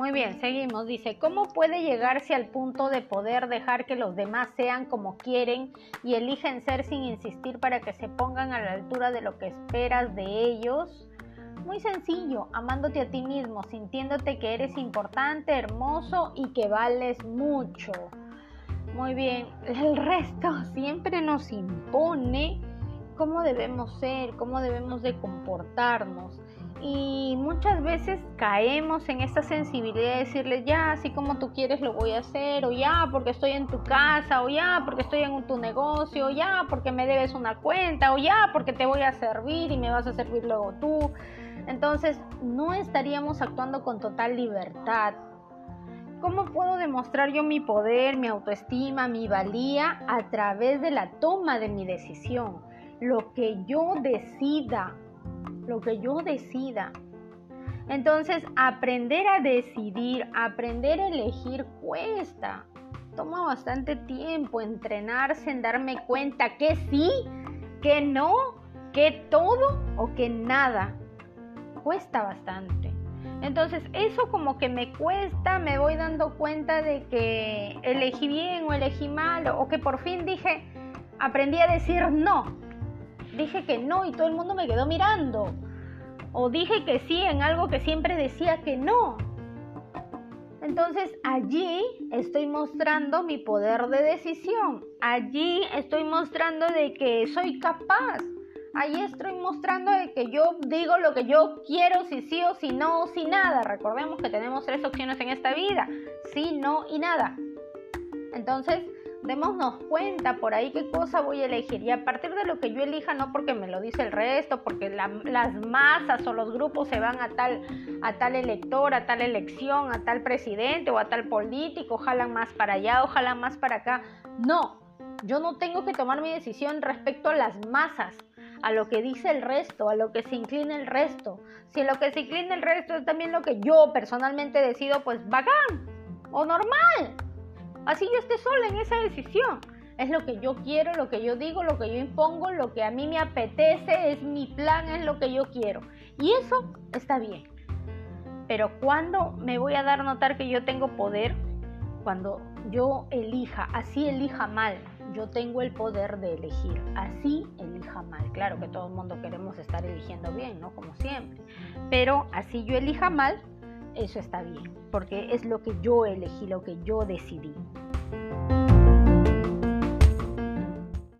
Muy bien, seguimos. Dice, ¿cómo puede llegarse al punto de poder dejar que los demás sean como quieren y eligen ser sin insistir para que se pongan a la altura de lo que esperas de ellos? Muy sencillo, amándote a ti mismo, sintiéndote que eres importante, hermoso y que vales mucho. Muy bien, el resto siempre nos impone cómo debemos ser, cómo debemos de comportarnos y muchas veces caemos en esta sensibilidad de decirle ya, así como tú quieres lo voy a hacer, o ya porque estoy en tu casa, o ya porque estoy en tu negocio, o ya porque me debes una cuenta, o ya porque te voy a servir y me vas a servir luego tú. Entonces no estaríamos actuando con total libertad. ¿Cómo puedo demostrar yo mi poder, mi autoestima, mi valía a través de la toma de mi decisión? Lo que yo decida lo que yo decida. Entonces, aprender a decidir, aprender a elegir cuesta. Toma bastante tiempo entrenarse en darme cuenta que sí, que no, que todo o que nada. Cuesta bastante. Entonces, eso como que me cuesta, me voy dando cuenta de que elegí bien o elegí mal, o que por fin dije, aprendí a decir no dije que no y todo el mundo me quedó mirando. O dije que sí en algo que siempre decía que no. Entonces allí estoy mostrando mi poder de decisión. Allí estoy mostrando de que soy capaz. Allí estoy mostrando de que yo digo lo que yo quiero, si sí o si no o si nada. Recordemos que tenemos tres opciones en esta vida. Sí, no y nada. Entonces, démonos cuenta por ahí qué cosa voy a elegir y a partir de lo que yo elija, no porque me lo dice el resto, porque las masas o los grupos se van a tal, a tal elector, a tal elección, a tal presidente o a tal político, jalan más para allá o más para acá. No, yo no tengo que tomar mi decisión respecto a las masas, a lo que dice el resto, a lo que se inclina el resto. Si lo que se inclina el resto es también lo que yo personalmente decido, pues bacán o normal. Así yo esté sola en esa decisión. Es lo que yo quiero, lo que yo digo, lo que yo impongo, lo que a mí me apetece, es mi plan, es lo que yo quiero. Y eso está bien. Pero cuando me voy a dar a notar que yo tengo poder, cuando yo elija, así elija mal, yo tengo el poder de elegir, así elija mal. Claro que todo el mundo queremos estar eligiendo bien, ¿no? Como siempre. Pero así yo elija mal, eso está bien, porque es lo que yo elegí, lo que yo decidí.